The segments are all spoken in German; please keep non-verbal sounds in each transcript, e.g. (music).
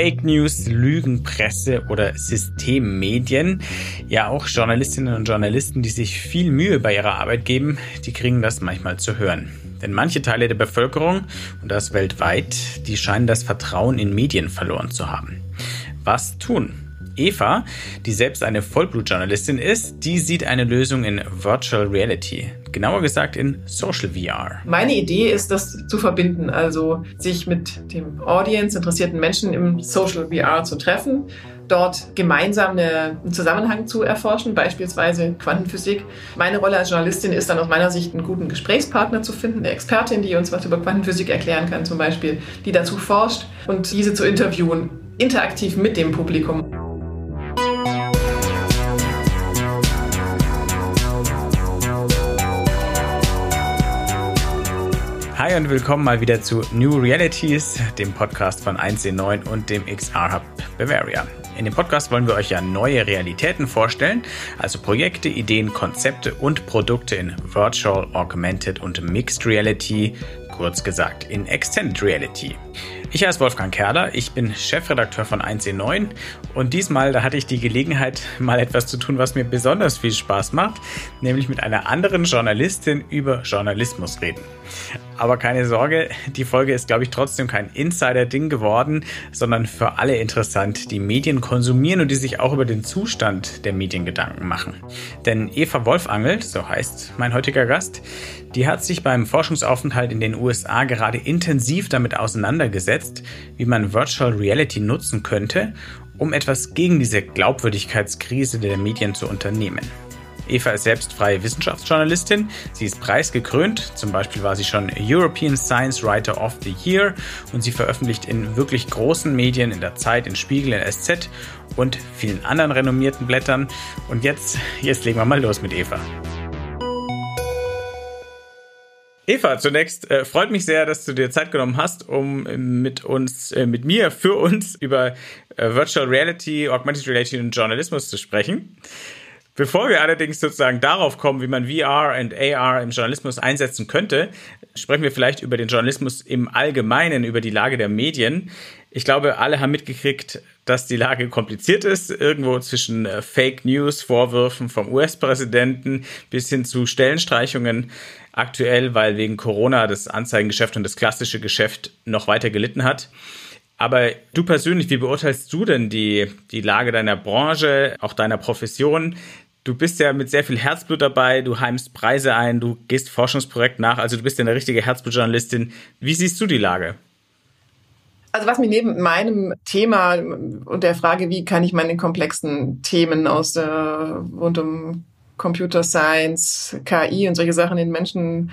Fake News, Lügenpresse oder Systemmedien. Ja, auch Journalistinnen und Journalisten, die sich viel Mühe bei ihrer Arbeit geben, die kriegen das manchmal zu hören. Denn manche Teile der Bevölkerung, und das weltweit, die scheinen das Vertrauen in Medien verloren zu haben. Was tun? Eva, die selbst eine Vollblutjournalistin ist, die sieht eine Lösung in Virtual Reality. Genauer gesagt in Social VR. Meine Idee ist, das zu verbinden, also sich mit dem Audience, interessierten Menschen im Social VR zu treffen, dort gemeinsam einen Zusammenhang zu erforschen, beispielsweise Quantenphysik. Meine Rolle als Journalistin ist dann aus meiner Sicht, einen guten Gesprächspartner zu finden, eine Expertin, die uns was über Quantenphysik erklären kann zum Beispiel, die dazu forscht und diese zu interviewen, interaktiv mit dem Publikum. Hi und willkommen mal wieder zu New Realities, dem Podcast von 1C9 und dem XR Hub Bavaria. In dem Podcast wollen wir euch ja neue Realitäten vorstellen, also Projekte, Ideen, Konzepte und Produkte in Virtual, Augmented und Mixed Reality, kurz gesagt in Extended Reality. Ich heiße Wolfgang Kerler, ich bin Chefredakteur von 1C9 und diesmal, da hatte ich die Gelegenheit, mal etwas zu tun, was mir besonders viel Spaß macht, nämlich mit einer anderen Journalistin über Journalismus reden. Aber keine Sorge, die Folge ist, glaube ich, trotzdem kein Insider-Ding geworden, sondern für alle interessant, die Medien konsumieren und die sich auch über den Zustand der Medien Gedanken machen. Denn Eva Wolfangelt, so heißt mein heutiger Gast, die hat sich beim Forschungsaufenthalt in den USA gerade intensiv damit auseinandergesetzt, wie man Virtual Reality nutzen könnte, um etwas gegen diese Glaubwürdigkeitskrise der Medien zu unternehmen. Eva ist selbst freie Wissenschaftsjournalistin. Sie ist preisgekrönt. Zum Beispiel war sie schon European Science Writer of the Year und sie veröffentlicht in wirklich großen Medien, in der Zeit, in Spiegel, in SZ und vielen anderen renommierten Blättern. Und jetzt, jetzt legen wir mal los mit Eva. Eva, zunächst äh, freut mich sehr, dass du dir Zeit genommen hast, um mit uns, äh, mit mir, für uns über äh, Virtual Reality, Augmented Reality und Journalismus zu sprechen. Bevor wir allerdings sozusagen darauf kommen, wie man VR und AR im Journalismus einsetzen könnte, sprechen wir vielleicht über den Journalismus im Allgemeinen, über die Lage der Medien. Ich glaube, alle haben mitgekriegt, dass die Lage kompliziert ist, irgendwo zwischen äh, Fake News, Vorwürfen vom US-Präsidenten bis hin zu Stellenstreichungen aktuell, weil wegen Corona das Anzeigengeschäft und das klassische Geschäft noch weiter gelitten hat. Aber du persönlich, wie beurteilst du denn die, die Lage deiner Branche, auch deiner Profession? Du bist ja mit sehr viel Herzblut dabei, du heimst Preise ein, du gehst Forschungsprojekten nach, also du bist ja eine richtige Herzblutjournalistin. Wie siehst du die Lage? Also was mich neben meinem Thema und der Frage, wie kann ich meine komplexen Themen aus äh, rund um Computer Science, KI und solche Sachen den Menschen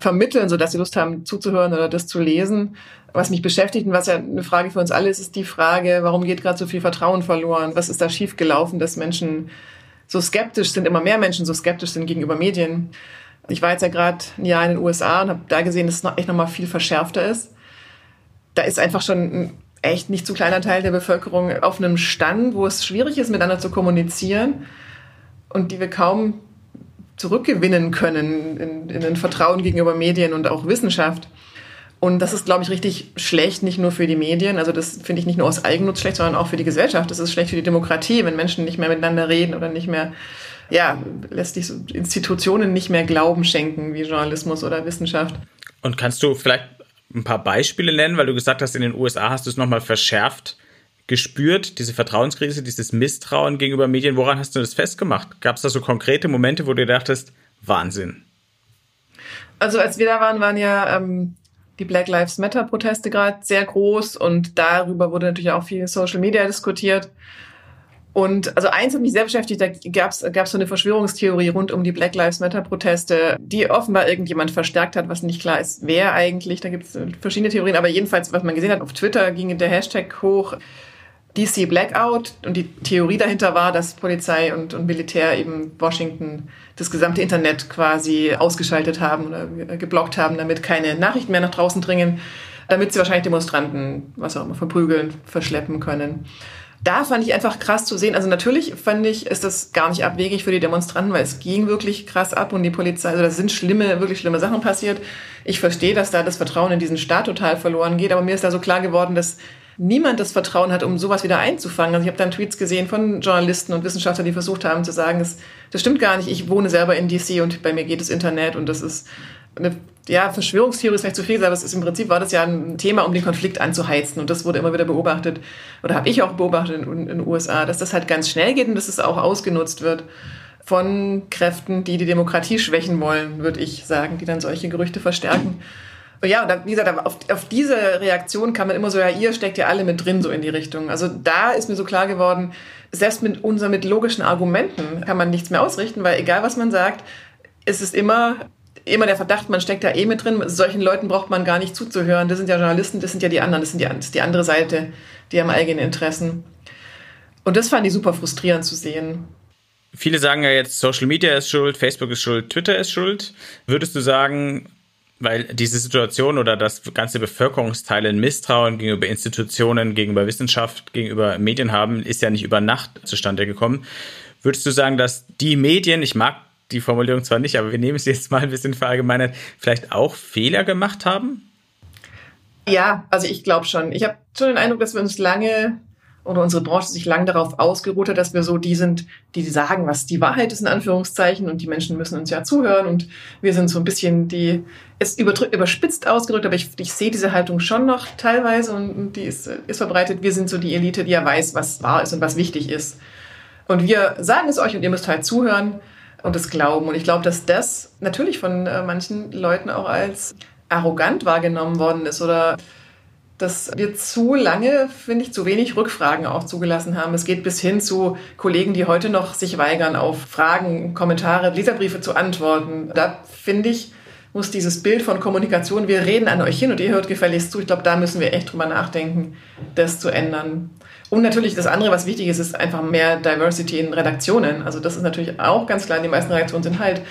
vermitteln, sodass sie Lust haben zuzuhören oder das zu lesen, was mich beschäftigt und was ja eine Frage für uns alle ist, ist die Frage, warum geht gerade so viel Vertrauen verloren? Was ist da schiefgelaufen, dass Menschen so skeptisch sind, immer mehr Menschen so skeptisch sind gegenüber Medien. Ich war jetzt ja gerade ein Jahr in den USA und habe da gesehen, dass es noch echt nochmal viel verschärfter ist. Da ist einfach schon ein echt nicht zu kleiner Teil der Bevölkerung auf einem Stand, wo es schwierig ist, miteinander zu kommunizieren und die wir kaum zurückgewinnen können in, in ein Vertrauen gegenüber Medien und auch Wissenschaft. Und das ist, glaube ich, richtig schlecht, nicht nur für die Medien. Also das finde ich nicht nur aus Eigennutz schlecht, sondern auch für die Gesellschaft. Das ist schlecht für die Demokratie, wenn Menschen nicht mehr miteinander reden oder nicht mehr, ja, letztlich so Institutionen nicht mehr Glauben schenken, wie Journalismus oder Wissenschaft. Und kannst du vielleicht ein paar Beispiele nennen, weil du gesagt hast, in den USA hast du es nochmal verschärft gespürt, diese Vertrauenskrise, dieses Misstrauen gegenüber Medien. Woran hast du das festgemacht? Gab es da so konkrete Momente, wo du dachtest, Wahnsinn? Also als wir da waren, waren ja ähm, die Black Lives Matter Proteste gerade sehr groß und darüber wurde natürlich auch viel Social Media diskutiert. Und also eins hat mich sehr beschäftigt, da gab es so eine Verschwörungstheorie rund um die Black Lives Matter Proteste, die offenbar irgendjemand verstärkt hat, was nicht klar ist, wer eigentlich. Da gibt es verschiedene Theorien, aber jedenfalls, was man gesehen hat, auf Twitter ging der Hashtag hoch, DC Blackout und die Theorie dahinter war, dass Polizei und, und Militär eben Washington das gesamte Internet quasi ausgeschaltet haben oder geblockt haben, damit keine Nachrichten mehr nach draußen dringen, damit sie wahrscheinlich Demonstranten, was auch immer, verprügeln, verschleppen können. Da fand ich einfach krass zu sehen. Also natürlich fand ich, ist das gar nicht abwegig für die Demonstranten, weil es ging wirklich krass ab und die Polizei, also da sind schlimme, wirklich schlimme Sachen passiert. Ich verstehe, dass da das Vertrauen in diesen Staat total verloren geht, aber mir ist da so klar geworden, dass niemand das Vertrauen hat, um sowas wieder einzufangen. Also ich habe dann Tweets gesehen von Journalisten und Wissenschaftlern, die versucht haben zu sagen, das, das stimmt gar nicht, ich wohne selber in DC und bei mir geht das Internet und das ist eine ja, Verschwörungstheorie ist vielleicht zu viel, aber es ist im Prinzip war das ja ein Thema, um den Konflikt anzuheizen. Und das wurde immer wieder beobachtet, oder habe ich auch beobachtet in, in, den USA, dass das halt ganz schnell geht und dass es auch ausgenutzt wird von Kräften, die die Demokratie schwächen wollen, würde ich sagen, die dann solche Gerüchte verstärken. Und ja, und wie gesagt, auf, auf diese Reaktion kann man immer so, ja, ihr steckt ja alle mit drin, so in die Richtung. Also da ist mir so klar geworden, selbst mit unser mit logischen Argumenten kann man nichts mehr ausrichten, weil egal was man sagt, es ist immer immer der Verdacht, man steckt da eh mit drin. Solchen Leuten braucht man gar nicht zuzuhören. Das sind ja Journalisten, das sind ja die anderen, das, sind die, das ist die andere Seite, die haben eigene Interessen. Und das fand ich super frustrierend zu sehen. Viele sagen ja jetzt, Social Media ist schuld, Facebook ist schuld, Twitter ist schuld. Würdest du sagen, weil diese Situation oder das ganze Bevölkerungsteile ein Misstrauen gegenüber Institutionen, gegenüber Wissenschaft, gegenüber Medien haben, ist ja nicht über Nacht zustande gekommen. Würdest du sagen, dass die Medien, ich mag die Formulierung zwar nicht, aber wir nehmen es jetzt mal ein bisschen verallgemeinert, vielleicht auch Fehler gemacht haben? Ja, also ich glaube schon. Ich habe schon den Eindruck, dass wir uns lange oder unsere Branche sich lang darauf ausgeruht hat, dass wir so die sind, die sagen, was die Wahrheit ist in Anführungszeichen und die Menschen müssen uns ja zuhören und wir sind so ein bisschen die, ist überspitzt ausgedrückt, aber ich, ich sehe diese Haltung schon noch teilweise und die ist, ist verbreitet. Wir sind so die Elite, die ja weiß, was wahr ist und was wichtig ist. Und wir sagen es euch und ihr müsst halt zuhören und es glauben. Und ich glaube, dass das natürlich von äh, manchen Leuten auch als arrogant wahrgenommen worden ist oder dass wir zu lange, finde ich, zu wenig Rückfragen auch zugelassen haben. Es geht bis hin zu Kollegen, die heute noch sich weigern, auf Fragen, Kommentare, Leserbriefe zu antworten. Da finde ich, muss dieses Bild von Kommunikation, wir reden an euch hin und ihr hört gefälligst zu. Ich glaube, da müssen wir echt drüber nachdenken, das zu ändern. Und natürlich das andere, was wichtig ist, ist einfach mehr Diversity in Redaktionen. Also das ist natürlich auch ganz klar, die meisten Redaktionen sind halt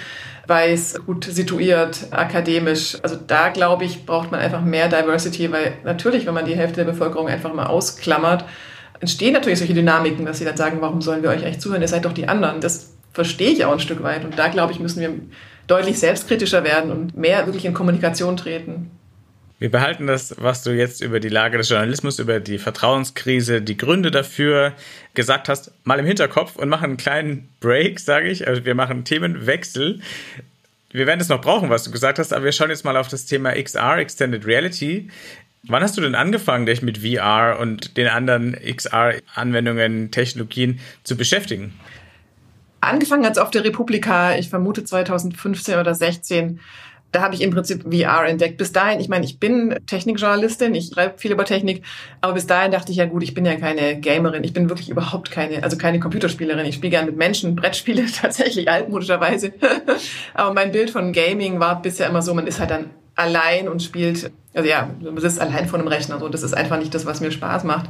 weiß, gut situiert, akademisch. Also da, glaube ich, braucht man einfach mehr Diversity, weil natürlich, wenn man die Hälfte der Bevölkerung einfach mal ausklammert, entstehen natürlich solche Dynamiken, dass sie dann sagen, warum sollen wir euch eigentlich zuhören? Ihr seid doch die anderen. Das verstehe ich auch ein Stück weit. Und da, glaube ich, müssen wir deutlich selbstkritischer werden und mehr wirklich in Kommunikation treten. Wir behalten das, was du jetzt über die Lage des Journalismus, über die Vertrauenskrise, die Gründe dafür gesagt hast, mal im Hinterkopf und machen einen kleinen Break, sage ich. Also wir machen Themenwechsel. Wir werden es noch brauchen, was du gesagt hast, aber wir schauen jetzt mal auf das Thema XR, Extended Reality. Wann hast du denn angefangen, dich mit VR und den anderen XR-Anwendungen, Technologien zu beschäftigen? Angefangen hat es auf der Republika, ich vermute 2015 oder 16 da habe ich im Prinzip VR entdeckt. Bis dahin, ich meine, ich bin Technikjournalistin, ich schreibe viel über Technik, aber bis dahin dachte ich ja gut, ich bin ja keine Gamerin, ich bin wirklich überhaupt keine, also keine Computerspielerin. Ich spiele gerne mit Menschen, Brettspiele (laughs) tatsächlich altmodischerweise. (laughs) aber mein Bild von Gaming war bisher immer so, man ist halt dann allein und spielt, also ja, man sitzt allein vor einem Rechner. So, das ist einfach nicht das, was mir Spaß macht.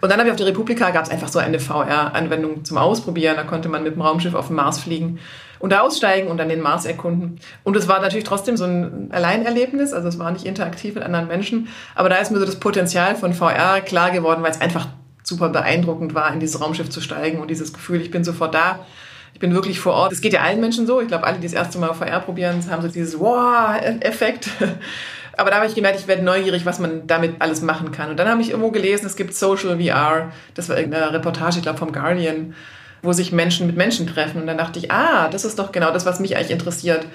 Und dann habe ich auf der Republika gab es einfach so eine VR-Anwendung zum Ausprobieren. Da konnte man mit dem Raumschiff auf den Mars fliegen und da aussteigen und dann den Mars erkunden. Und es war natürlich trotzdem so ein Alleinerlebnis, also es war nicht interaktiv mit anderen Menschen, aber da ist mir so das Potenzial von VR klar geworden, weil es einfach super beeindruckend war, in dieses Raumschiff zu steigen und dieses Gefühl, ich bin sofort da. Ich bin wirklich vor Ort. Es geht ja allen Menschen so. Ich glaube, alle, die das erste Mal VR probieren, haben so dieses Wow-Effekt. (laughs) Aber da habe ich gemerkt, ich werde neugierig, was man damit alles machen kann. Und dann habe ich irgendwo gelesen, es gibt Social VR. Das war irgendeine Reportage, ich glaube, vom Guardian wo sich Menschen mit Menschen treffen. Und dann dachte ich, ah, das ist doch genau das, was mich eigentlich interessiert.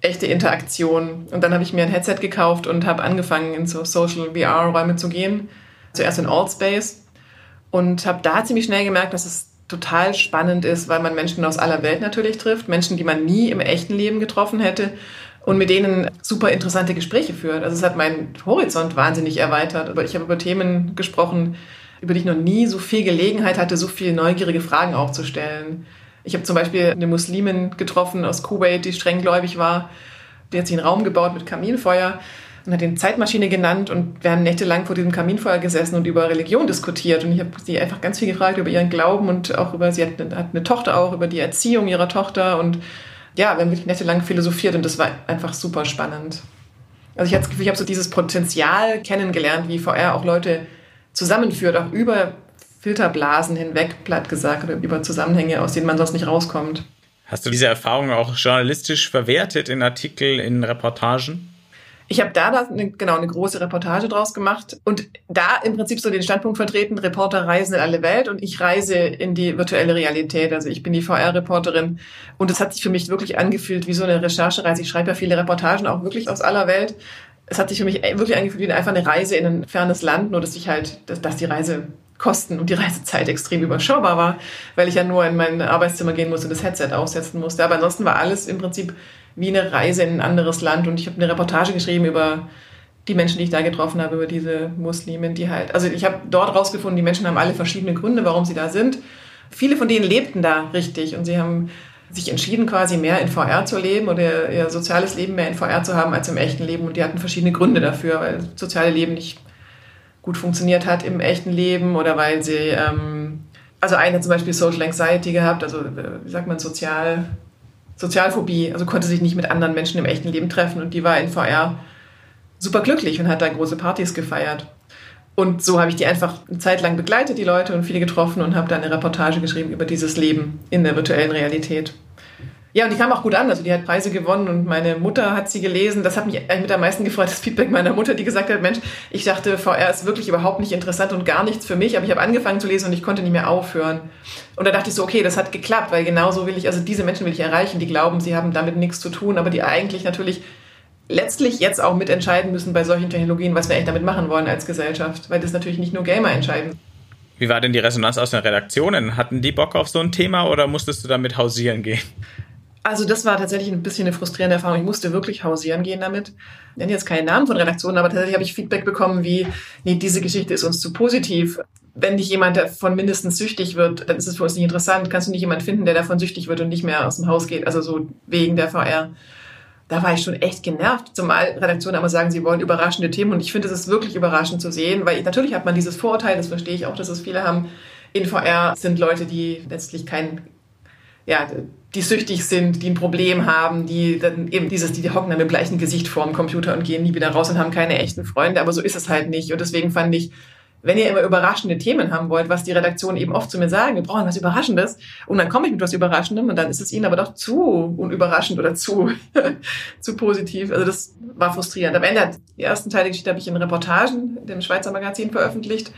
Echte Interaktion. Und dann habe ich mir ein Headset gekauft und habe angefangen, in so Social VR-Räume zu gehen. Zuerst in Altspace. Und habe da ziemlich schnell gemerkt, dass es total spannend ist, weil man Menschen aus aller Welt natürlich trifft. Menschen, die man nie im echten Leben getroffen hätte und mit denen super interessante Gespräche führt. Also es hat meinen Horizont wahnsinnig erweitert. Aber ich habe über Themen gesprochen, über die ich noch nie so viel Gelegenheit hatte, so viele neugierige Fragen auch zu stellen. Ich habe zum Beispiel eine Muslimin getroffen aus Kuwait, die strenggläubig war. Die hat sich einen Raum gebaut mit Kaminfeuer und hat den Zeitmaschine genannt und wir haben nächtelang vor diesem Kaminfeuer gesessen und über Religion diskutiert und ich habe sie einfach ganz viel gefragt über ihren Glauben und auch über, sie hat eine, hat eine Tochter auch, über die Erziehung ihrer Tochter und ja, wir haben wirklich nächtelang philosophiert und das war einfach super spannend. Also ich habe das Gefühl, ich habe so dieses Potenzial kennengelernt, wie VR auch Leute zusammenführt, auch über Filterblasen hinweg, platt gesagt, über Zusammenhänge, aus denen man sonst nicht rauskommt. Hast du diese Erfahrung auch journalistisch verwertet in Artikel, in Reportagen? Ich habe da, da eine, genau eine große Reportage draus gemacht und da im Prinzip so den Standpunkt vertreten, Reporter reisen in alle Welt und ich reise in die virtuelle Realität. Also ich bin die VR-Reporterin und es hat sich für mich wirklich angefühlt wie so eine Recherchereise. Ich schreibe ja viele Reportagen auch wirklich aus aller Welt. Es hat sich für mich wirklich angefühlt wie einfach eine Reise in ein fernes Land, nur dass ich halt, dass, dass die Reise Kosten und die Reisezeit extrem überschaubar war, weil ich ja nur in mein Arbeitszimmer gehen musste und das Headset aussetzen musste. Aber ansonsten war alles im Prinzip wie eine Reise in ein anderes Land und ich habe eine Reportage geschrieben über die Menschen, die ich da getroffen habe, über diese Muslimen, die halt, also ich habe dort rausgefunden, die Menschen haben alle verschiedene Gründe, warum sie da sind. Viele von denen lebten da richtig und sie haben sich entschieden, quasi mehr in VR zu leben oder ihr soziales Leben mehr in VR zu haben als im echten Leben. Und die hatten verschiedene Gründe dafür, weil das soziale Leben nicht gut funktioniert hat im echten Leben oder weil sie, ähm, also eine hat zum Beispiel Social Anxiety gehabt, also äh, wie sagt man, Sozial, Sozialphobie, also konnte sich nicht mit anderen Menschen im echten Leben treffen und die war in VR super glücklich und hat da große Partys gefeiert. Und so habe ich die einfach eine Zeit lang begleitet, die Leute, und viele getroffen und habe da eine Reportage geschrieben über dieses Leben in der virtuellen Realität. Ja, und die kam auch gut an. Also die hat Preise gewonnen und meine Mutter hat sie gelesen. Das hat mich mit am meisten gefreut, (laughs) das Feedback meiner Mutter, die gesagt hat, Mensch, ich dachte, VR ist wirklich überhaupt nicht interessant und gar nichts für mich, aber ich habe angefangen zu lesen und ich konnte nicht mehr aufhören. Und da dachte ich so, okay, das hat geklappt, weil genauso will ich, also diese Menschen will ich erreichen, die glauben, sie haben damit nichts zu tun, aber die eigentlich natürlich letztlich jetzt auch mitentscheiden müssen bei solchen Technologien, was wir eigentlich damit machen wollen als Gesellschaft, weil das natürlich nicht nur Gamer entscheiden. Wie war denn die Resonanz aus den Redaktionen? Hatten die Bock auf so ein Thema oder musstest du damit hausieren gehen? Also das war tatsächlich ein bisschen eine frustrierende Erfahrung. Ich musste wirklich hausieren gehen damit. Ich nenne jetzt keinen Namen von Redaktionen, aber tatsächlich habe ich Feedback bekommen wie, nee, diese Geschichte ist uns zu positiv. Wenn nicht jemand davon mindestens süchtig wird, dann ist es für uns nicht interessant. Kannst du nicht jemanden finden, der davon süchtig wird und nicht mehr aus dem Haus geht? Also so wegen der VR. Da war ich schon echt genervt, zumal Redaktionen immer sagen, sie wollen überraschende Themen. Und ich finde, es ist wirklich überraschend zu sehen, weil ich, natürlich hat man dieses Vorurteil, das verstehe ich auch, dass es viele haben. In VR sind Leute, die letztlich kein, ja, die süchtig sind, die ein Problem haben, die dann eben dieses, die, hocken dann mit gleichen Gesicht vorm Computer und gehen nie wieder raus und haben keine echten Freunde, aber so ist es halt nicht. Und deswegen fand ich, wenn ihr immer überraschende Themen haben wollt, was die Redaktion eben oft zu mir sagen, wir brauchen was Überraschendes, und dann komme ich mit was Überraschendem und dann ist es ihnen aber doch zu unüberraschend oder zu, (laughs) zu positiv. Also das war frustrierend. Am Ende die ersten Teile der Geschichte habe ich in Reportagen, dem Schweizer Magazin veröffentlicht.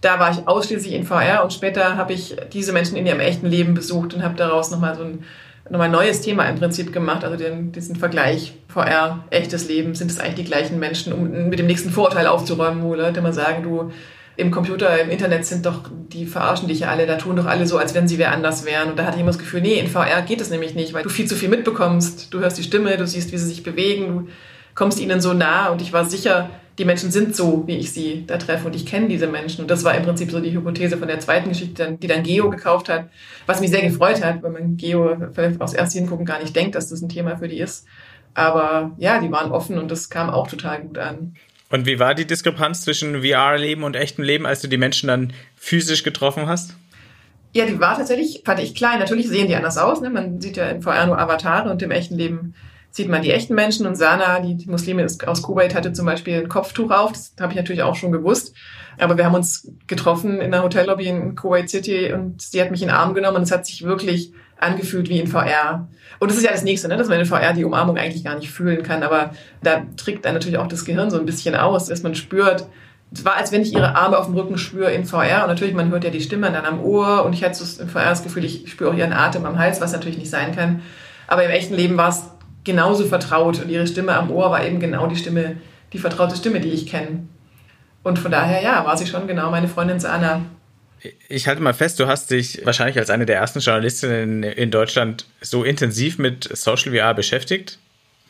Da war ich ausschließlich in VR und später habe ich diese Menschen in ihrem echten Leben besucht und habe daraus nochmal so ein nochmal ein neues Thema im Prinzip gemacht, also den, diesen Vergleich VR, echtes Leben, sind es eigentlich die gleichen Menschen, um mit dem nächsten Vorurteil aufzuräumen, wo Leute immer sagen, du, im Computer, im Internet sind doch, die verarschen dich ja alle, da tun doch alle so, als wenn sie wer anders wären. Und da hatte ich immer das Gefühl, nee, in VR geht es nämlich nicht, weil du viel zu viel mitbekommst. Du hörst die Stimme, du siehst, wie sie sich bewegen, du kommst ihnen so nah und ich war sicher, die Menschen sind so, wie ich sie da treffe und ich kenne diese Menschen. Und das war im Prinzip so die Hypothese von der zweiten Geschichte, die dann Geo gekauft hat, was mich sehr gefreut hat, weil man Geo vielleicht aus erst hingucken gar nicht denkt, dass das ein Thema für die ist. Aber ja, die waren offen und das kam auch total gut an. Und wie war die Diskrepanz zwischen VR-Leben und echtem Leben, als du die Menschen dann physisch getroffen hast? Ja, die war tatsächlich, fand ich klein. Natürlich sehen die anders aus. Ne? Man sieht ja in VR nur Avatare und im echten Leben sieht man die echten Menschen und Sana, die, die Muslimin aus Kuwait, hatte zum Beispiel ein Kopftuch auf. Das habe ich natürlich auch schon gewusst. Aber wir haben uns getroffen in der Hotellobby in Kuwait City und sie hat mich in den Arm genommen und es hat sich wirklich angefühlt wie in VR. Und das ist ja das Nächste, ne? dass man in VR die Umarmung eigentlich gar nicht fühlen kann. Aber da trägt dann natürlich auch das Gehirn so ein bisschen aus, dass man spürt, es war, als wenn ich ihre Arme auf dem Rücken spüre in VR. Und natürlich, man hört ja die Stimme dann am Ohr. Und ich hatte so in VR das Gefühl, ich spüre auch ihren Atem am Hals, was natürlich nicht sein kann. Aber im echten Leben war es genauso vertraut und ihre Stimme am Ohr war eben genau die Stimme, die vertraute Stimme, die ich kenne. Und von daher, ja, war sie schon genau meine Freundin Sana. Ich halte mal fest, du hast dich wahrscheinlich als eine der ersten Journalistinnen in Deutschland so intensiv mit Social VR beschäftigt.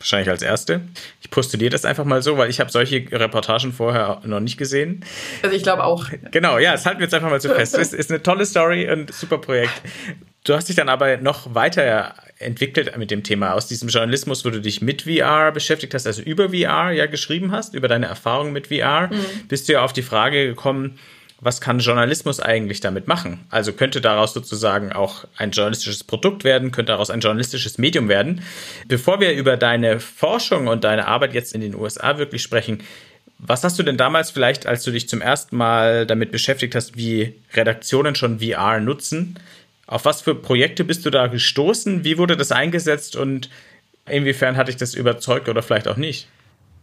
Wahrscheinlich als erste. Ich postuliere das einfach mal so, weil ich habe solche Reportagen vorher noch nicht gesehen. Also ich glaube auch. Genau, ja, das halten wir jetzt einfach mal so fest. Es ist eine tolle Story und super Projekt. Du hast dich dann aber noch weiter entwickelt mit dem Thema aus diesem Journalismus, wo du dich mit VR beschäftigt hast, also über VR ja geschrieben hast, über deine Erfahrungen mit VR, mhm. bist du ja auf die Frage gekommen, was kann Journalismus eigentlich damit machen? Also könnte daraus sozusagen auch ein journalistisches Produkt werden, könnte daraus ein journalistisches Medium werden. Bevor wir über deine Forschung und deine Arbeit jetzt in den USA wirklich sprechen, was hast du denn damals vielleicht, als du dich zum ersten Mal damit beschäftigt hast, wie Redaktionen schon VR nutzen, auf was für Projekte bist du da gestoßen? Wie wurde das eingesetzt und inwiefern hat dich das überzeugt oder vielleicht auch nicht?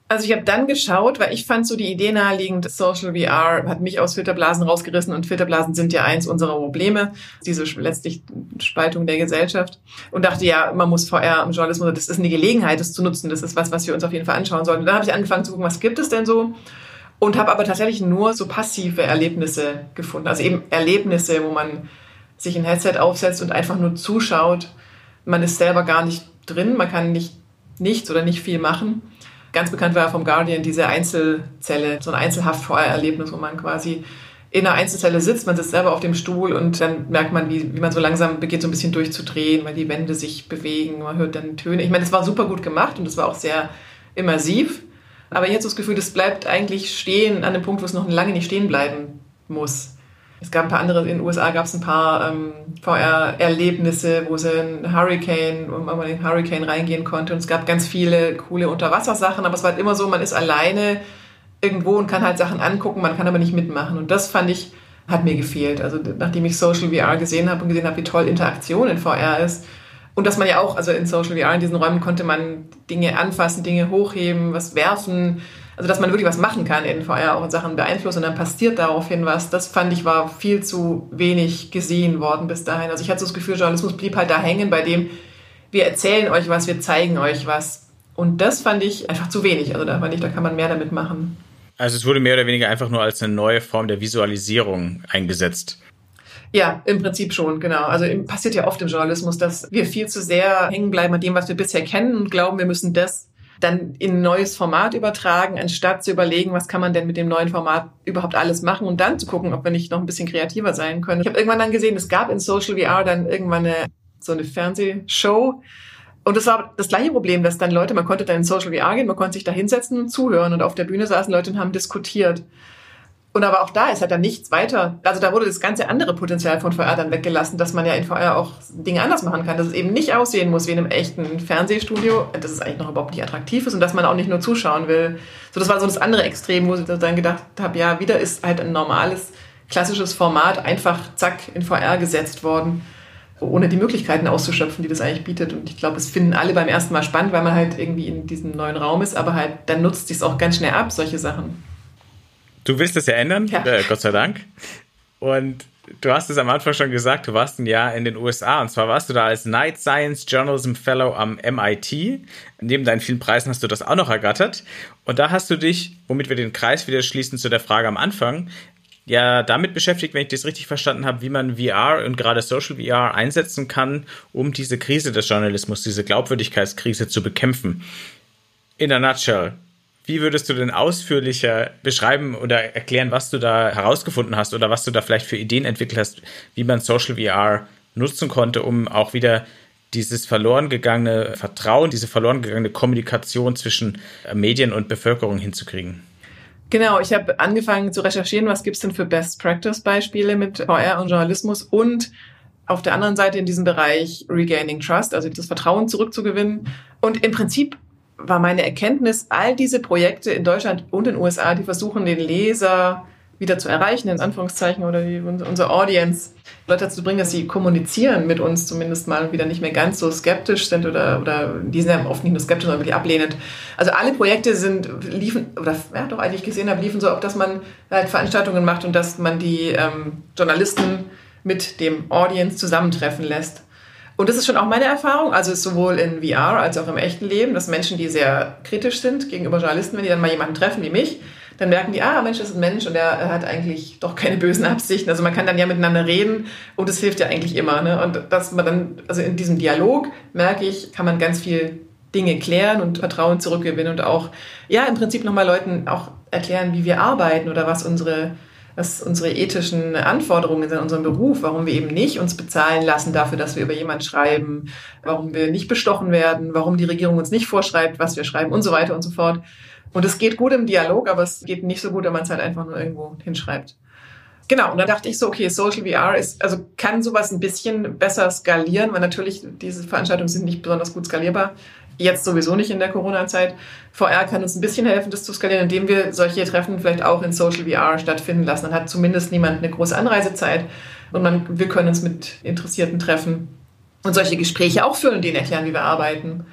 Also ich habe dann geschaut, weil ich fand so die Idee naheliegend, Social VR hat mich aus Filterblasen rausgerissen und Filterblasen sind ja eins unserer Probleme, diese letztlich Spaltung der Gesellschaft. Und dachte, ja, man muss VR im Journalismus, das ist eine Gelegenheit, das zu nutzen, das ist was, was wir uns auf jeden Fall anschauen sollten. Und dann habe ich angefangen zu gucken, was gibt es denn so? Und habe aber tatsächlich nur so passive Erlebnisse gefunden. Also eben Erlebnisse, wo man sich ein Headset aufsetzt und einfach nur zuschaut. Man ist selber gar nicht drin, man kann nicht nichts oder nicht viel machen. Ganz bekannt war vom Guardian diese Einzelzelle, so ein Einzelhaft-VR-Erlebnis, wo man quasi in einer Einzelzelle sitzt, man sitzt selber auf dem Stuhl und dann merkt man, wie, wie man so langsam beginnt, so ein bisschen durchzudrehen, weil die Wände sich bewegen, man hört dann Töne. Ich meine, das war super gut gemacht und das war auch sehr immersiv. Aber jetzt das Gefühl, das bleibt eigentlich stehen an dem Punkt, wo es noch lange nicht stehen bleiben muss. Es gab ein paar andere, in den USA gab es ein paar ähm, VR-Erlebnisse, wo sie in Hurricane, wo man in den Hurricane reingehen konnte. Und es gab ganz viele coole Unterwassersachen, aber es war halt immer so, man ist alleine irgendwo und kann halt Sachen angucken, man kann aber nicht mitmachen. Und das fand ich, hat mir gefehlt. Also nachdem ich Social VR gesehen habe und gesehen habe, wie toll Interaktion in VR ist, und dass man ja auch, also in Social VR, in diesen Räumen konnte man Dinge anfassen, Dinge hochheben, was werfen. Also dass man wirklich was machen kann in VR, auch in Sachen beeinflussen und dann passiert daraufhin was. Das fand ich war viel zu wenig gesehen worden bis dahin. Also ich hatte so das Gefühl, Journalismus blieb halt da hängen, bei dem wir erzählen euch was, wir zeigen euch was. Und das fand ich einfach zu wenig. Also da fand ich, da kann man mehr damit machen. Also es wurde mehr oder weniger einfach nur als eine neue Form der Visualisierung eingesetzt. Ja, im Prinzip schon, genau. Also passiert ja oft im Journalismus, dass wir viel zu sehr hängen bleiben an dem, was wir bisher kennen und glauben, wir müssen das dann in ein neues Format übertragen, anstatt zu überlegen, was kann man denn mit dem neuen Format überhaupt alles machen und dann zu gucken, ob wir nicht noch ein bisschen kreativer sein können. Ich habe irgendwann dann gesehen, es gab in Social VR dann irgendwann eine, so eine Fernsehshow, und das war das gleiche Problem, dass dann Leute, man konnte dann in Social VR gehen, man konnte sich da hinsetzen und zuhören und auf der Bühne saßen Leute und haben diskutiert. Und aber auch da ist halt dann nichts weiter. Also da wurde das ganze andere Potenzial von VR dann weggelassen, dass man ja in VR auch Dinge anders machen kann, dass es eben nicht aussehen muss wie in einem echten Fernsehstudio, dass es eigentlich noch überhaupt nicht attraktiv ist und dass man auch nicht nur zuschauen will. So, das war so das andere Extrem, wo ich dann gedacht habe, ja, wieder ist halt ein normales, klassisches Format einfach zack in VR gesetzt worden, ohne die Möglichkeiten auszuschöpfen, die das eigentlich bietet. Und ich glaube, es finden alle beim ersten Mal spannend, weil man halt irgendwie in diesem neuen Raum ist, aber halt dann nutzt sich es auch ganz schnell ab, solche Sachen. Du willst es ja ändern, ja. Äh, Gott sei Dank. Und du hast es am Anfang schon gesagt, du warst ein Jahr in den USA und zwar warst du da als Night Science Journalism Fellow am MIT. Neben deinen vielen Preisen hast du das auch noch ergattert. Und da hast du dich, womit wir den Kreis wieder schließen zu der Frage am Anfang, ja damit beschäftigt, wenn ich das richtig verstanden habe, wie man VR und gerade Social VR einsetzen kann, um diese Krise des Journalismus, diese Glaubwürdigkeitskrise zu bekämpfen. In a nutshell, wie würdest du denn ausführlicher beschreiben oder erklären, was du da herausgefunden hast oder was du da vielleicht für Ideen entwickelt hast, wie man Social VR nutzen konnte, um auch wieder dieses verloren gegangene Vertrauen, diese verloren gegangene Kommunikation zwischen Medien und Bevölkerung hinzukriegen? Genau, ich habe angefangen zu recherchieren, was gibt's denn für Best-Practice-Beispiele mit VR und Journalismus und auf der anderen Seite in diesem Bereich Regaining Trust, also das Vertrauen zurückzugewinnen. Und im Prinzip war meine Erkenntnis, all diese Projekte in Deutschland und in den USA, die versuchen, den Leser wieder zu erreichen, in Anführungszeichen, oder die, unsere Audience, Leute dazu bringen, dass sie kommunizieren mit uns zumindest mal wieder nicht mehr ganz so skeptisch sind oder, oder die sind ja oft nicht nur skeptisch, sondern wirklich ablehnend. Also alle Projekte sind, liefen, oder ja, doch eigentlich gesehen habe, liefen so auf, dass man halt Veranstaltungen macht und dass man die ähm, Journalisten mit dem Audience zusammentreffen lässt. Und das ist schon auch meine Erfahrung, also sowohl in VR als auch im echten Leben, dass Menschen, die sehr kritisch sind gegenüber Journalisten, wenn die dann mal jemanden treffen wie mich, dann merken die, ah, Mensch, das ist ein Mensch und er hat eigentlich doch keine bösen Absichten. Also man kann dann ja miteinander reden und das hilft ja eigentlich immer. Ne? Und dass man dann, also in diesem Dialog merke ich, kann man ganz viel Dinge klären und Vertrauen zurückgewinnen und auch, ja, im Prinzip nochmal Leuten auch erklären, wie wir arbeiten oder was unsere was unsere ethischen Anforderungen sind in unserem Beruf, warum wir eben nicht uns bezahlen lassen dafür, dass wir über jemanden schreiben, warum wir nicht bestochen werden, warum die Regierung uns nicht vorschreibt, was wir schreiben und so weiter und so fort. Und es geht gut im Dialog, aber es geht nicht so gut, wenn man es halt einfach nur irgendwo hinschreibt. Genau, und da dachte ich so, okay, Social VR ist, also kann sowas ein bisschen besser skalieren, weil natürlich diese Veranstaltungen sind nicht besonders gut skalierbar jetzt sowieso nicht in der Corona-Zeit. VR kann uns ein bisschen helfen, das zu skalieren, indem wir solche Treffen vielleicht auch in Social VR stattfinden lassen. Dann hat zumindest niemand eine große Anreisezeit und man, wir können uns mit Interessierten treffen und solche Gespräche auch führen, denen erklären, wie wir arbeiten.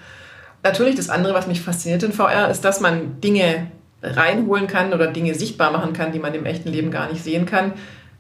natürlich das andere, was mich fasziniert in VR, ist, dass man Dinge reinholen kann oder Dinge sichtbar machen kann, die man im echten Leben gar nicht sehen kann.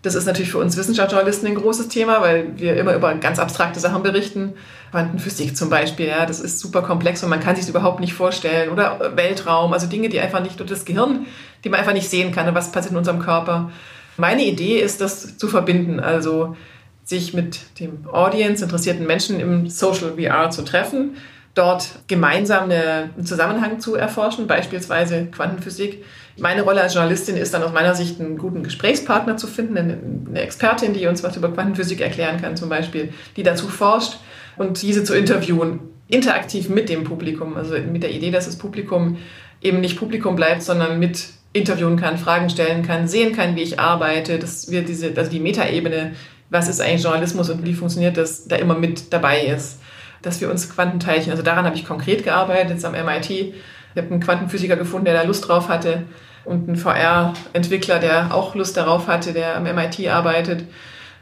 Das ist natürlich für uns Wissenschaftsjournalisten ein großes Thema, weil wir immer über ganz abstrakte Sachen berichten. Quantenphysik zum Beispiel, ja, das ist super komplex und man kann sich überhaupt nicht vorstellen. Oder Weltraum, also Dinge, die einfach nicht durch das Gehirn, die man einfach nicht sehen kann, was passiert in unserem Körper. Meine Idee ist, das zu verbinden, also sich mit dem Audience, interessierten Menschen im Social VR zu treffen dort gemeinsam einen Zusammenhang zu erforschen, beispielsweise Quantenphysik. Meine Rolle als Journalistin ist dann aus meiner Sicht, einen guten Gesprächspartner zu finden, eine Expertin, die uns was über Quantenphysik erklären kann, zum Beispiel, die dazu forscht und diese zu interviewen, interaktiv mit dem Publikum, also mit der Idee, dass das Publikum eben nicht Publikum bleibt, sondern mit interviewen kann, Fragen stellen kann, sehen kann, wie ich arbeite, dass wir diese, also die Metaebene, was ist eigentlich Journalismus und wie funktioniert das, da immer mit dabei ist dass wir uns Quantenteilchen, also daran habe ich konkret gearbeitet, jetzt am MIT. Ich habe einen Quantenphysiker gefunden, der da Lust drauf hatte und einen VR-Entwickler, der auch Lust darauf hatte, der am MIT arbeitet,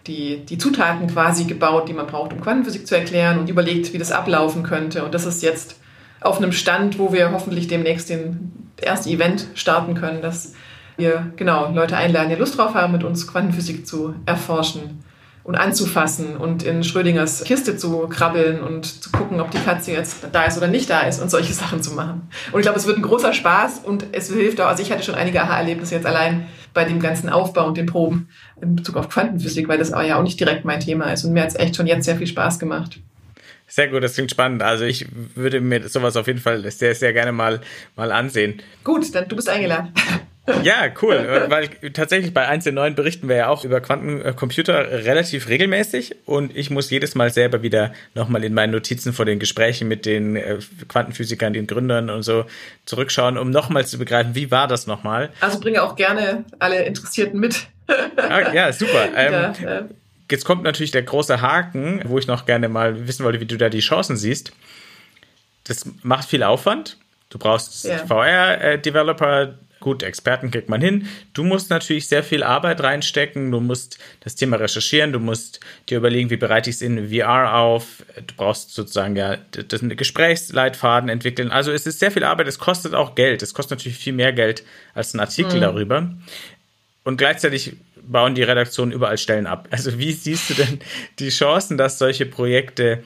die, die Zutaten quasi gebaut, die man braucht, um Quantenphysik zu erklären und überlegt, wie das ablaufen könnte. Und das ist jetzt auf einem Stand, wo wir hoffentlich demnächst den erste Event starten können, dass wir genau Leute einladen, die Lust drauf haben, mit uns Quantenphysik zu erforschen und anzufassen und in Schrödingers Kiste zu krabbeln und zu gucken, ob die Katze jetzt da ist oder nicht da ist und solche Sachen zu machen. Und ich glaube, es wird ein großer Spaß und es hilft auch, also ich hatte schon einige Aha-Erlebnisse jetzt allein bei dem ganzen Aufbau und den Proben in Bezug auf Quantenphysik, weil das ja auch nicht direkt mein Thema ist und mir hat es echt schon jetzt sehr viel Spaß gemacht. Sehr gut, das klingt spannend. Also ich würde mir sowas auf jeden Fall sehr, sehr gerne mal, mal ansehen. Gut, dann du bist eingeladen. (laughs) Ja, cool, weil tatsächlich bei 1 in 9 berichten wir ja auch über Quantencomputer relativ regelmäßig und ich muss jedes Mal selber wieder nochmal in meinen Notizen vor den Gesprächen mit den äh, Quantenphysikern, den Gründern und so zurückschauen, um nochmal zu begreifen, wie war das nochmal. Also bringe auch gerne alle Interessierten mit. Ah, ja, super. (laughs) Ähm, ja, ja. Jetzt kommt natürlich der große Haken, wo ich noch gerne mal wissen wollte, wie du da die Chancen siehst. Das macht viel Aufwand. Du brauchst ja. VR-Developer, Gut, Experten kriegt man hin. Du musst natürlich sehr viel Arbeit reinstecken. Du musst das Thema recherchieren. Du musst dir überlegen, wie bereite ich es in VR auf. Du brauchst sozusagen ja das Gesprächsleitfaden entwickeln. Also es ist sehr viel Arbeit. Es kostet auch Geld. Es kostet natürlich viel mehr Geld als ein Artikel mhm. darüber. Und gleichzeitig bauen die Redaktionen überall Stellen ab. Also wie siehst du denn die Chancen, dass solche Projekte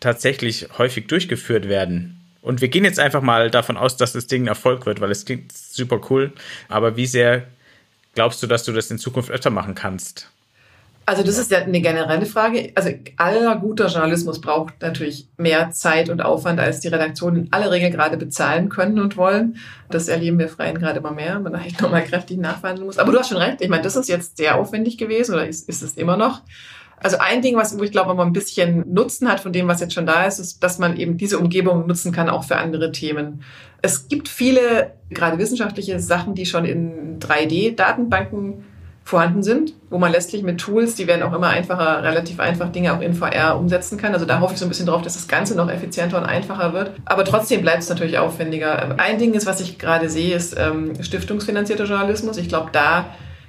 tatsächlich häufig durchgeführt werden? Und wir gehen jetzt einfach mal davon aus, dass das Ding ein Erfolg wird, weil es klingt super cool. Aber wie sehr glaubst du, dass du das in Zukunft öfter machen kannst? Also das ist ja eine generelle Frage. Also aller guter Journalismus braucht natürlich mehr Zeit und Aufwand, als die Redaktionen in aller Regel gerade bezahlen können und wollen. Das erleben wir Freien gerade immer mehr, man eigentlich nochmal kräftig nachverhandeln muss. Aber du hast schon recht. Ich meine, das ist jetzt sehr aufwendig gewesen oder ist, ist es immer noch. Also ein Ding, was wo ich glaube, man ein bisschen Nutzen hat von dem, was jetzt schon da ist, ist, dass man eben diese Umgebung nutzen kann, auch für andere Themen. Es gibt viele, gerade wissenschaftliche Sachen, die schon in 3D-Datenbanken vorhanden sind, wo man letztlich mit Tools, die werden auch immer einfacher, relativ einfach Dinge auch in VR umsetzen kann. Also da hoffe ich so ein bisschen drauf, dass das Ganze noch effizienter und einfacher wird. Aber trotzdem bleibt es natürlich aufwendiger. Ein Ding ist, was ich gerade sehe, ist ähm, stiftungsfinanzierter Journalismus. Ich glaube, da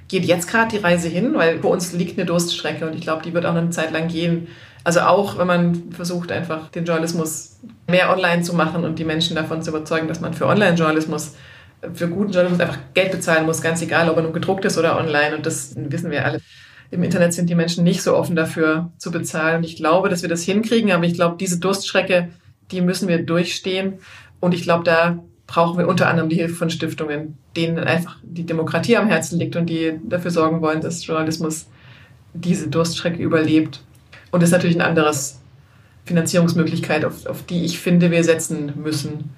geht jetzt gerade die Reise hin, weil bei uns liegt eine Durststrecke und ich glaube, die wird auch noch eine Zeit lang gehen. Also auch wenn man versucht, einfach den Journalismus mehr online zu machen und die Menschen davon zu überzeugen, dass man für Online-Journalismus, für guten Journalismus einfach Geld bezahlen muss, ganz egal, ob er nun gedruckt ist oder online. Und das wissen wir alle. Im Internet sind die Menschen nicht so offen dafür zu bezahlen. Ich glaube, dass wir das hinkriegen, aber ich glaube, diese Durststrecke, die müssen wir durchstehen. Und ich glaube, da brauchen wir unter anderem die Hilfe von Stiftungen, denen einfach die Demokratie am Herzen liegt und die dafür sorgen wollen, dass Journalismus diese Durststrecke überlebt. Und das ist natürlich ein anderes Finanzierungsmöglichkeit, auf, auf die ich finde, wir setzen müssen.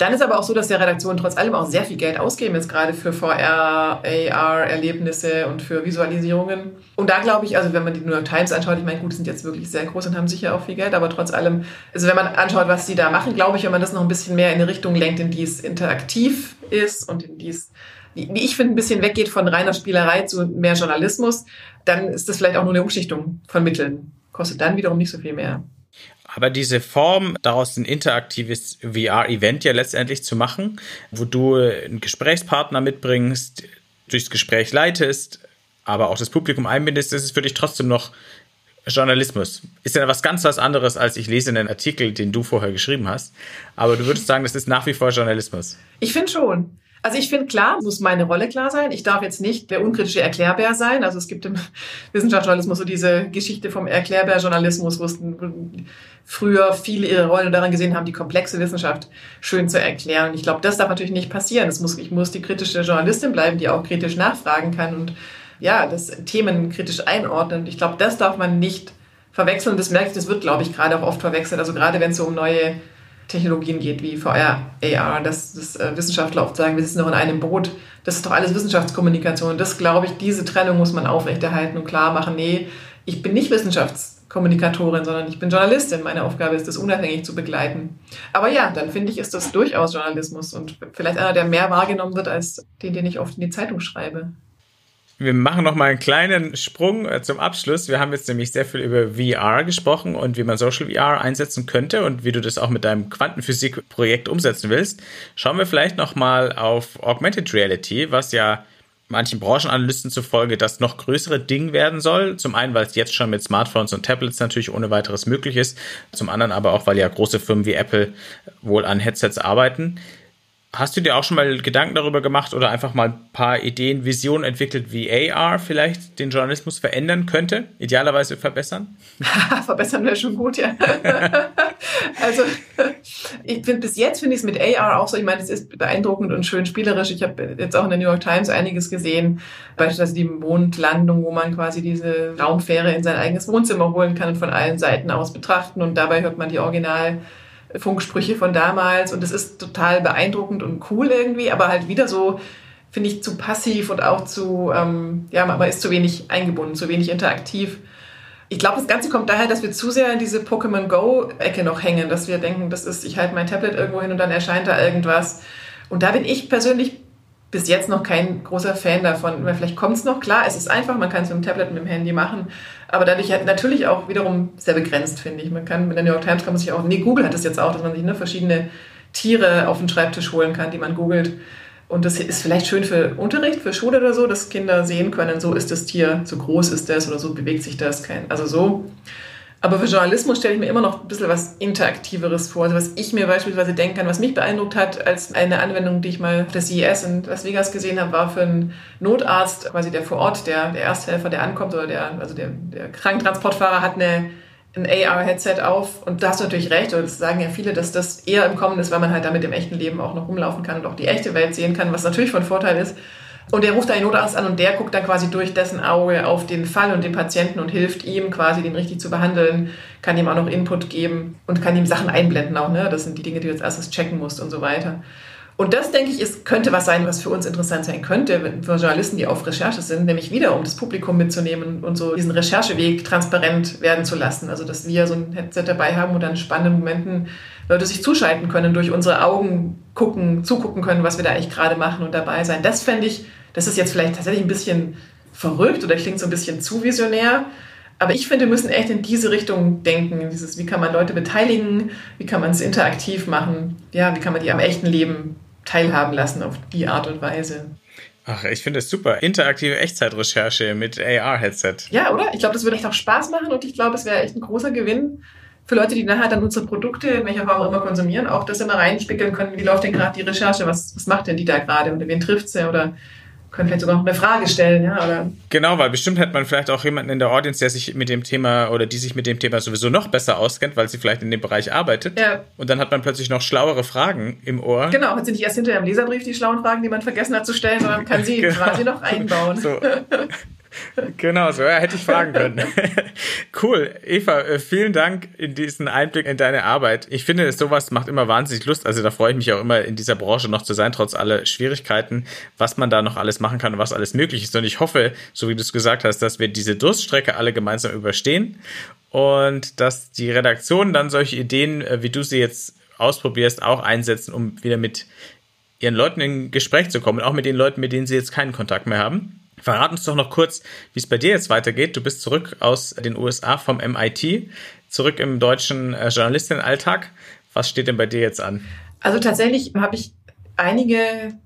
Dann ist aber auch so, dass der Redaktionen trotz allem auch sehr viel Geld ausgeben, jetzt gerade für VR, AR-Erlebnisse und für Visualisierungen. Und da glaube ich, also wenn man die New York Times anschaut, ich meine, gut, die sind jetzt wirklich sehr groß und haben sicher auch viel Geld, aber trotz allem, also wenn man anschaut, was sie da machen, glaube ich, wenn man das noch ein bisschen mehr in eine Richtung lenkt, in die es interaktiv ist und in die es wie ich finde, ein bisschen weggeht von reiner Spielerei zu mehr Journalismus, dann ist das vielleicht auch nur eine Umschichtung von Mitteln. Kostet dann wiederum nicht so viel mehr. Aber diese Form, daraus ein interaktives VR-Event ja letztendlich zu machen, wo du einen Gesprächspartner mitbringst, durchs Gespräch leitest, aber auch das Publikum einbindest, ist für dich trotzdem noch Journalismus ist ja was ganz was anderes, als ich lese einen Artikel, den du vorher geschrieben hast. Aber du würdest sagen, das ist nach wie vor Journalismus. Ich finde schon. Also ich finde, klar, muss meine Rolle klar sein. Ich darf jetzt nicht der unkritische Erklärbär sein. Also es gibt im (laughs) Wissenschaftsjournalismus so diese Geschichte vom Erklärbär-Journalismus, wo es früher viele ihre Rolle daran gesehen haben, die komplexe Wissenschaft schön zu erklären. Ich glaube, das darf natürlich nicht passieren. Es muss, ich muss die kritische Journalistin bleiben, die auch kritisch nachfragen kann und ja, das Themen kritisch einordnen. Ich glaube, das darf man nicht verwechseln. Das merke ich, das wird, glaube ich, gerade auch oft verwechselt. Also gerade wenn es so um neue Technologien geht, wie VR, AR, dass, dass äh, Wissenschaftler oft sagen, wir sitzen noch in einem Boot. Das ist doch alles Wissenschaftskommunikation. Das glaube ich, diese Trennung muss man aufrechterhalten und klar machen. Nee, ich bin nicht Wissenschaftskommunikatorin, sondern ich bin Journalistin. Meine Aufgabe ist, das unabhängig zu begleiten. Aber ja, dann finde ich, ist das durchaus Journalismus und vielleicht einer, der mehr wahrgenommen wird als den, den ich oft in die Zeitung schreibe. Wir machen noch mal einen kleinen Sprung äh, zum Abschluss. Wir haben jetzt nämlich sehr viel über VR gesprochen und wie man Social VR einsetzen könnte und wie du das auch mit deinem Quantenphysik-Projekt umsetzen willst. Schauen wir vielleicht noch mal auf Augmented Reality, was ja manchen Branchenanalysten zufolge das noch größere Ding werden soll. Zum einen, weil es jetzt schon mit Smartphones und Tablets natürlich ohne weiteres möglich ist. Zum anderen aber auch, weil ja große Firmen wie Apple wohl an Headsets arbeiten. Hast du dir auch schon mal Gedanken darüber gemacht oder einfach mal ein paar Ideen, Visionen entwickelt, wie AR vielleicht den Journalismus verändern könnte, idealerweise verbessern? (laughs) verbessern wäre schon gut, ja. (laughs) also ich finde bis jetzt finde ich es mit AR auch so, ich meine, es ist beeindruckend und schön spielerisch. Ich habe jetzt auch in der New York Times einiges gesehen, beispielsweise die Mondlandung, wo man quasi diese Raumfähre in sein eigenes Wohnzimmer holen kann und von allen Seiten aus betrachten und dabei hört man die Original Funksprüche von damals und es ist total beeindruckend und cool irgendwie, aber halt wieder so, finde ich, zu passiv und auch zu, ähm, ja, man ist zu wenig eingebunden, zu wenig interaktiv. Ich glaube, das Ganze kommt daher, dass wir zu sehr in diese Pokémon Go-Ecke noch hängen, dass wir denken, das ist, ich halte mein Tablet irgendwo hin und dann erscheint da irgendwas. Und da bin ich persönlich bis jetzt noch kein großer Fan davon. Vielleicht kommt es noch, klar, es ist einfach, man kann es mit dem Tablet, mit dem Handy machen, aber dadurch halt natürlich auch wiederum sehr begrenzt, finde ich. Man kann mit der New York Times kann man sich auch, nee, Google hat es jetzt auch, dass man sich ne, verschiedene Tiere auf den Schreibtisch holen kann, die man googelt. Und das ist vielleicht schön für Unterricht, für Schule oder so, dass Kinder sehen können, so ist das Tier, so groß ist das oder so bewegt sich das. Also so aber für Journalismus stelle ich mir immer noch ein bisschen was Interaktiveres vor. Also was ich mir beispielsweise denken kann, was mich beeindruckt hat, als eine Anwendung, die ich mal auf der CES in Las Vegas gesehen habe, war für einen Notarzt, quasi der vor Ort, der, der Ersthelfer, der ankommt, oder der, also der, der Krankentransportfahrer hat eine, ein AR-Headset auf. Und da hast du natürlich recht, oder das sagen ja viele, dass das eher im Kommen ist, weil man halt damit im echten Leben auch noch rumlaufen kann und auch die echte Welt sehen kann, was natürlich von Vorteil ist. Und der ruft da den Notarzt an und der guckt dann quasi durch dessen Auge auf den Fall und den Patienten und hilft ihm quasi, den richtig zu behandeln, kann ihm auch noch Input geben und kann ihm Sachen einblenden auch. Ne? Das sind die Dinge, die du als erstes checken musst und so weiter. Und das, denke ich, ist, könnte was sein, was für uns interessant sein könnte, für Journalisten, die auf Recherche sind, nämlich wieder, um das Publikum mitzunehmen und so diesen Rechercheweg transparent werden zu lassen. Also, dass wir so ein Headset dabei haben und dann spannenden Momenten Leute sich zuschalten können, durch unsere Augen gucken, zugucken können, was wir da eigentlich gerade machen und dabei sein. Das fände ich das ist jetzt vielleicht tatsächlich ein bisschen verrückt oder klingt so ein bisschen zu visionär. Aber ich finde, wir müssen echt in diese Richtung denken. Dieses, wie kann man Leute beteiligen? Wie kann man es interaktiv machen? Ja, wie kann man die am echten Leben teilhaben lassen auf die Art und Weise? Ach, ich finde es super. Interaktive Echtzeitrecherche mit AR-Headset. Ja, oder? Ich glaube, das würde echt auch Spaß machen und ich glaube, es wäre echt ein großer Gewinn für Leute, die nachher dann unsere Produkte, in welcher Form auch immer konsumieren, auch das immer reinspiegeln können, wie läuft denn gerade die Recherche, was, was macht denn die da gerade oder wen trifft sie oder können vielleicht sogar noch eine Frage stellen, ja, oder? Genau, weil bestimmt hat man vielleicht auch jemanden in der Audience, der sich mit dem Thema oder die sich mit dem Thema sowieso noch besser auskennt, weil sie vielleicht in dem Bereich arbeitet. Ja. Und dann hat man plötzlich noch schlauere Fragen im Ohr. Genau, hat sie nicht erst hinter im Leserbrief die schlauen Fragen, die man vergessen hat zu stellen, sondern kann sie (laughs) genau. quasi noch einbauen. So. (laughs) Genau, so ja, hätte ich fragen können. (laughs) cool. Eva, äh, vielen Dank in diesen Einblick in deine Arbeit. Ich finde, sowas macht immer wahnsinnig Lust. Also da freue ich mich auch immer, in dieser Branche noch zu sein, trotz aller Schwierigkeiten, was man da noch alles machen kann und was alles möglich ist. Und ich hoffe, so wie du es gesagt hast, dass wir diese Durststrecke alle gemeinsam überstehen und dass die Redaktionen dann solche Ideen, äh, wie du sie jetzt ausprobierst, auch einsetzen, um wieder mit ihren Leuten in Gespräch zu kommen, auch mit den Leuten, mit denen sie jetzt keinen Kontakt mehr haben. Verrat uns doch noch kurz, wie es bei dir jetzt weitergeht. Du bist zurück aus den USA vom MIT, zurück im deutschen äh, Journalistinnenalltag. Was steht denn bei dir jetzt an? Also tatsächlich habe ich einige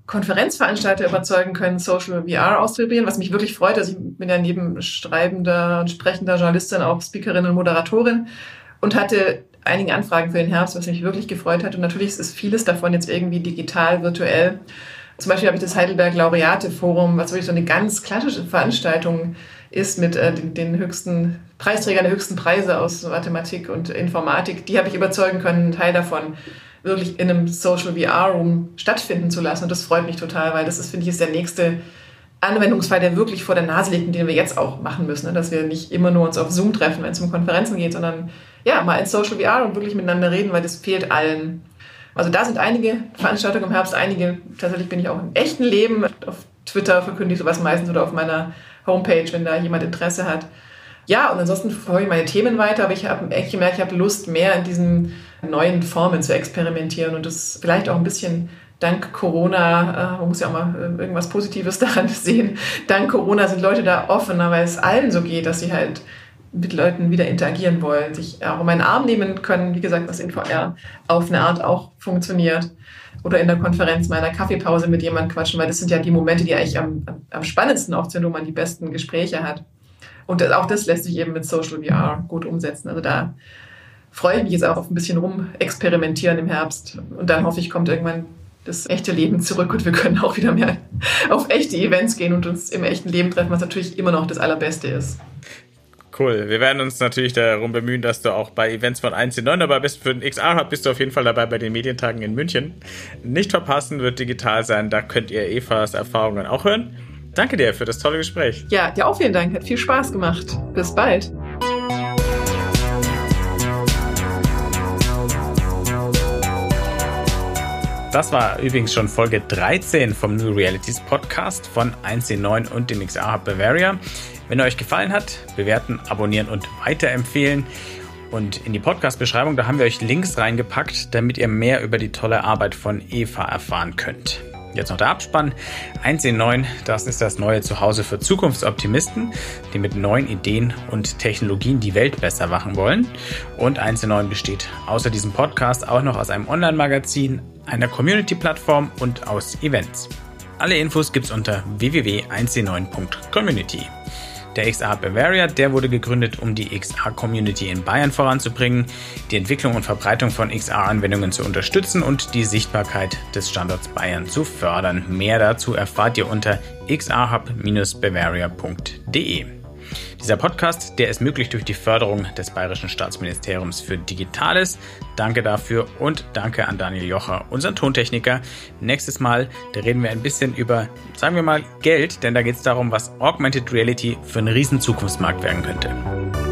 Konferenzveranstalter überzeugen können, Social VR auszuprobieren, was mich wirklich freut. Also ich bin ja neben schreibender und sprechender Journalistin auch Speakerin und Moderatorin und hatte einige Anfragen für den Herbst, was mich wirklich gefreut hat. Und natürlich ist vieles davon jetzt irgendwie digital, virtuell. Zum Beispiel habe ich das Heidelberg Laureate Forum, was wirklich so eine ganz klassische Veranstaltung ist mit äh, den, den, höchsten Preisträgern der höchsten Preise aus Mathematik und Informatik. Die habe ich überzeugen können, einen Teil davon wirklich in einem Social VR Room stattfinden zu lassen. Und das freut mich total, weil das ist, finde ich, ist der nächste Anwendungsfall, der wirklich vor der Nase liegt und den wir jetzt auch machen müssen. Ne? Dass wir nicht immer nur uns auf Zoom treffen, wenn es um Konferenzen geht, sondern ja, mal in Social VR und wirklich miteinander reden, weil das fehlt allen. Also da sind einige Veranstaltungen im Herbst, einige, tatsächlich bin ich auch im echten Leben. Auf Twitter verkünde ich sowas meistens oder auf meiner Homepage, wenn da jemand Interesse hat. Ja, und ansonsten verfolge ich meine Themen weiter, aber ich habe echt gemerkt, ich habe Lust, mehr in diesen neuen Formen zu experimentieren und das vielleicht auch ein bisschen dank Corona, äh, man muss ja auch mal äh, irgendwas Positives (laughs) daran sehen, dank Corona sind Leute da offener, weil es allen so geht, dass sie halt mit Leuten wieder interagieren wollen, sich auch in meinen Arm nehmen können, wie gesagt, was in VR auf eine Art auch funktioniert. Oder in der Konferenz meiner Kaffeepause mit jemandem quatschen, weil das sind ja die Momente, die eigentlich am, am spannendsten oft sind, wo man die besten Gespräche hat. Und auch das lässt sich eben mit Social VR gut umsetzen. Also da freue ich mich jetzt auch auf ein bisschen rumexperimentieren im Herbst. Und dann hoffe ich, kommt irgendwann das echte Leben zurück und wir können auch wieder mehr auf echte Events gehen und uns im echten Leben treffen, was natürlich immer noch das Allerbeste ist. Cool. Wir werden uns natürlich darum bemühen, dass du auch bei Events von 1 9 dabei bist. Für den XR Hub bist du auf jeden Fall dabei bei den Medientagen in München. Nicht verpassen, wird digital sein. Da könnt ihr Evas Erfahrungen auch hören. Danke dir für das tolle Gespräch. Ja, dir auch vielen Dank. Hat viel Spaß gemacht. Bis bald. Das war übrigens schon Folge 13 vom New Realities Podcast von 1C9 und dem XR Hub Bavaria. Wenn er euch gefallen hat, bewerten, abonnieren und weiterempfehlen. Und in die Podcast-Beschreibung, da haben wir euch Links reingepackt, damit ihr mehr über die tolle Arbeit von Eva erfahren könnt. Jetzt noch der Abspann. 1 in 9, das ist das neue Zuhause für Zukunftsoptimisten, die mit neuen Ideen und Technologien die Welt besser machen wollen. Und 1 in 9 besteht außer diesem Podcast auch noch aus einem Online-Magazin, einer Community-Plattform und aus Events. Alle Infos gibt's unter www.1c9.community. Der XR Bavaria, der wurde gegründet, um die XR-Community in Bayern voranzubringen, die Entwicklung und Verbreitung von XR-Anwendungen zu unterstützen und die Sichtbarkeit des Standorts Bayern zu fördern. Mehr dazu erfahrt ihr unter xrhub-bavaria.de. Dieser Podcast, der ist möglich durch die Förderung des Bayerischen Staatsministeriums für Digitales. Danke dafür und danke an Daniel Jocher, unseren Tontechniker. Nächstes Mal, da reden wir ein bisschen über, sagen wir mal, Geld, denn da geht es darum, was Augmented Reality für einen riesen Zukunftsmarkt werden könnte.